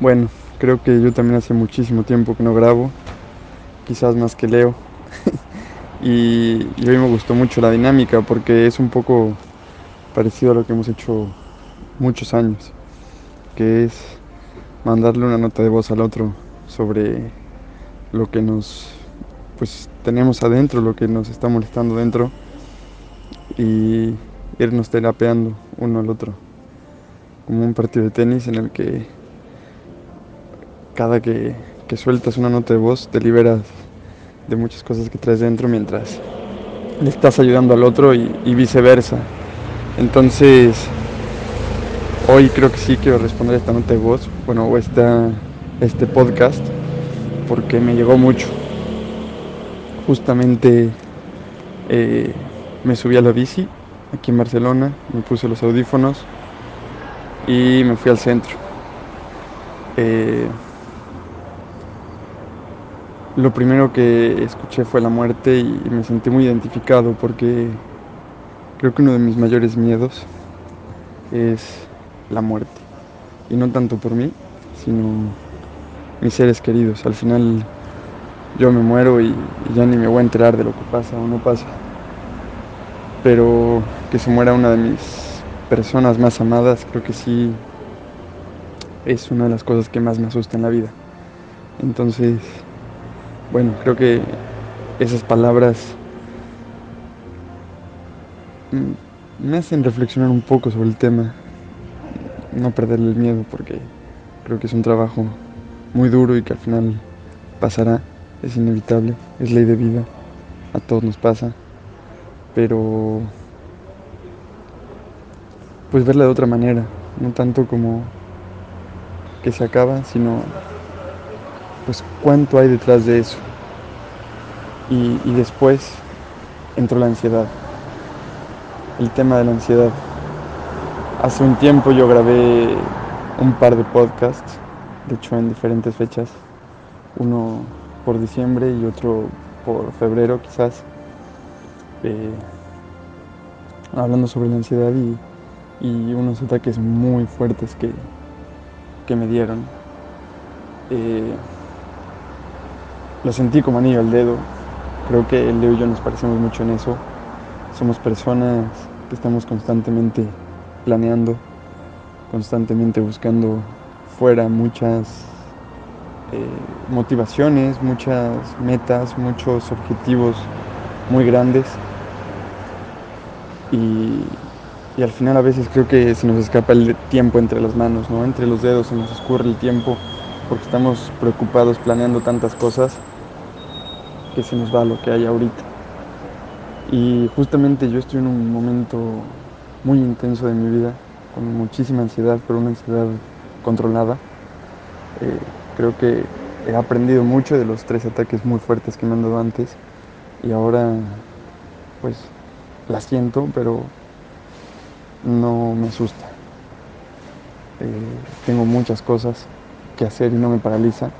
Bueno, creo que yo también hace muchísimo tiempo que no grabo, quizás más que Leo. y, hoy me gustó mucho la dinámica porque es un poco parecido a lo que hemos hecho muchos años, que es mandarle una nota de voz al otro sobre lo que nos pues tenemos adentro, lo que nos está molestando dentro y irnos terapeando uno al otro, como un partido de tenis en el que cada que, que sueltas una nota de voz te liberas de muchas cosas que traes dentro mientras le estás ayudando al otro y, viceversa. Entonces, hoy creo que sí quiero responder esta nota de voz, bueno, o esta, este podcast, porque me llegó mucho. Justamente eh, me subí a la bici aquí en Barcelona, me puse los audífonos y me fui al centro. Eh, lo primero que escuché fue la muerte y me sentí muy identificado porque creo que uno de mis mayores miedos es la muerte. Y no tanto por mí, sino mis seres queridos. Al final yo me muero y, ya ni me voy a enterar de lo que pasa o no pasa. Pero que se muera una de mis personas más amadas, creo que sí es una de las cosas que más me asusta en la vida. Entonces, bueno, creo que esas palabras me hacen reflexionar un poco sobre el tema, no perderle el miedo porque creo que es un trabajo muy duro y que al final pasará, es inevitable, es ley de vida, a todos nos pasa, pero pues verla de otra manera, no tanto como que se acaba, sino pues cuánto hay detrás de eso. Y, después entró la ansiedad el tema de la ansiedad. Hace un tiempo yo grabé un par de podcasts, de hecho en diferentes fechas, uno por diciembre y otro por febrero quizás, eh, hablando sobre la ansiedad y, y, unos ataques muy fuertes que, que me dieron. Eh, lo sentí como anillo al dedo, creo que Leo y yo nos parecemos mucho en eso. Somos personas que estamos constantemente planeando, constantemente buscando fuera muchas eh, motivaciones, muchas metas, muchos objetivos muy grandes. Y, y, al final a veces creo que se nos escapa el tiempo entre las manos, ¿no? Entre los dedos se nos escurre el tiempo porque estamos preocupados planeando tantas cosas que se nos va lo que hay ahorita. Y justamente yo estoy en un momento muy intenso de mi vida, con muchísima ansiedad, pero una ansiedad controlada. Eh, creo que he aprendido mucho de los tres ataques muy fuertes que me han dado antes y ahora pues la siento, pero no me asusta. Eh, tengo muchas cosas que hacer y no me paraliza.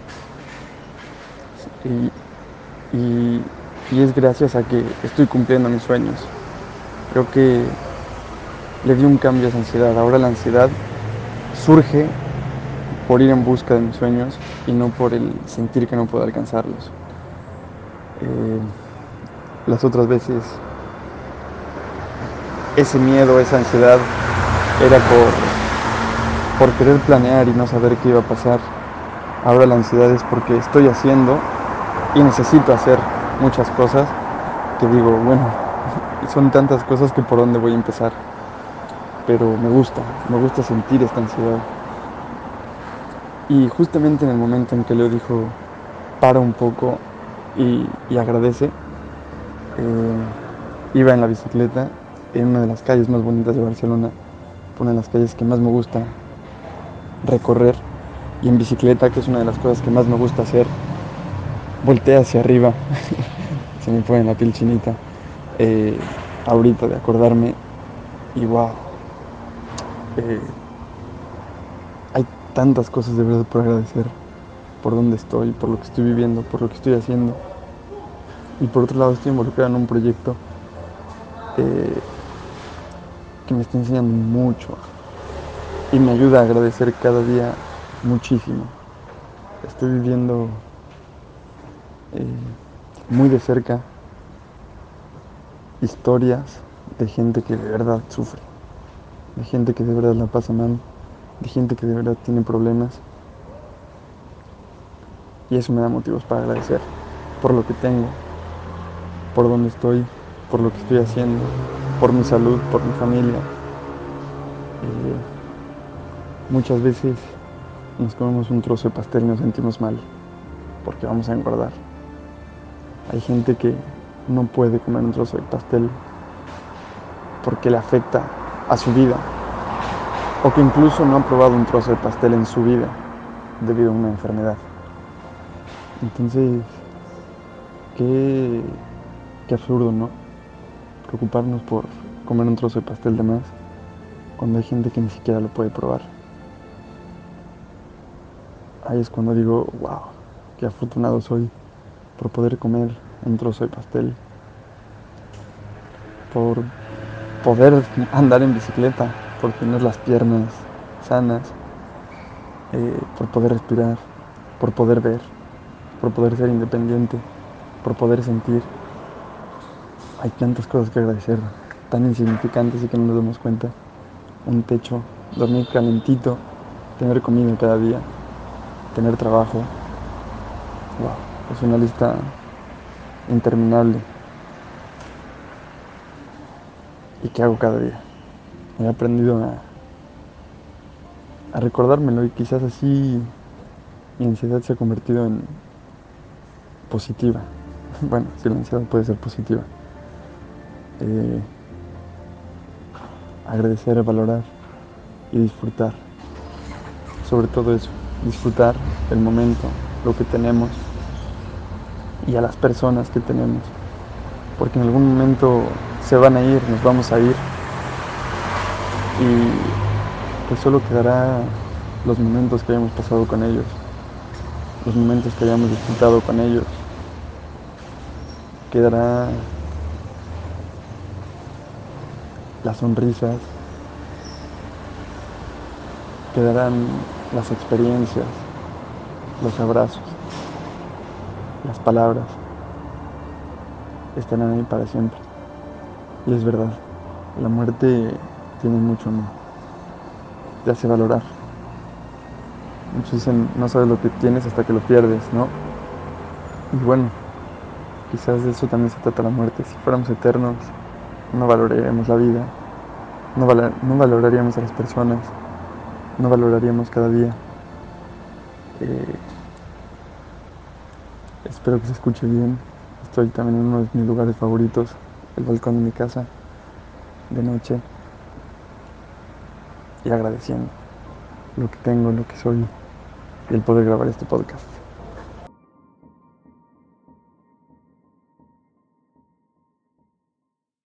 Y, y y es gracias a que estoy cumpliendo mis sueños. Creo que le di un cambio a esa ansiedad. Ahora la ansiedad surge por ir en busca de mis sueños y no por el sentir que no puedo alcanzarlos. Eh, las otras veces ese miedo, esa ansiedad era por, por querer planear y no saber qué iba a pasar. Ahora la ansiedad es porque estoy haciendo y necesito hacer muchas cosas que digo, bueno, son tantas cosas que por dónde voy a empezar. Pero me gusta, me gusta sentir esta ansiedad. Y justamente en el momento en que Leo dijo, para un poco y, y agradece, eh, iba en la bicicleta en una de las calles más bonitas de Barcelona, una de las calles que más me gusta recorrer, y en bicicleta, que es una de las cosas que más me gusta hacer, volteé hacia arriba, se me fue en la piel chinita, eh, ahorita de acordarme, y wow, eh, hay tantas cosas de verdad por agradecer, por donde estoy, por lo que estoy viviendo, por lo que estoy haciendo, y por otro lado estoy involucrado en un proyecto eh, que me está enseñando mucho. Y me ayuda a agradecer cada día muchísimo. Estoy viviendo eh, muy de cerca historias de gente que de verdad sufre, de gente que de verdad la pasa mal, de gente que de verdad tiene problemas. Y eso me da motivos para agradecer por lo que tengo, por donde estoy, por lo que estoy haciendo, por mi salud, por mi familia. Eh, muchas veces nos comemos un trozo de pastel y nos sentimos mal porque vamos a engordar. Hay gente que no puede comer un trozo de pastel porque le afecta a su vida o que incluso no ha probado un trozo de pastel en su vida debido a una enfermedad. Entonces, qué, qué absurdo, ¿no? Preocuparnos por comer un trozo de pastel de más cuando hay gente que ni siquiera lo puede probar. Ahí es cuando digo, wow, qué afortunado soy por poder comer un trozo de pastel, por poder andar en bicicleta, por tener las piernas sanas, eh, por poder respirar, por poder ver, por poder ser independiente, por poder sentir. Hay tantas cosas que agradecer, tan insignificantes y que no nos damos cuenta. Un techo, dormir calentito, tener comida cada día, tener trabajo. Wow, es una lista interminable. ¿Y qué hago cada día? He aprendido a, recordármelo y quizás así mi ansiedad se ha convertido en positiva. Bueno, si la ansiedad puede ser positiva. Eh, agradecer, valorar y disfrutar. Sobre todo eso, disfrutar el momento, lo que tenemos y a las personas que tenemos. Porque en algún momento se van a ir, nos vamos a ir. Y pues solo quedará los momentos que hayamos pasado con ellos, los momentos que hayamos disfrutado con ellos. Quedará las sonrisas, quedarán las experiencias, los abrazos, las palabras, estarán ahí para siempre. Y es verdad, la muerte tiene mucho amor, te hace valorar. Muchos dicen, no sabes lo que tienes hasta que lo pierdes, ¿no? Y bueno, quizás de eso también se trata la muerte. Si fuéramos eternos, no valoraríamos la vida, no, no valoraríamos a las personas, no valoraríamos cada día. Eh, espero que se escuche bien. Estoy también en uno de mis lugares favoritos, el balcón de mi casa, de noche, y agradeciendo lo que tengo, lo que soy, y el poder grabar este podcast.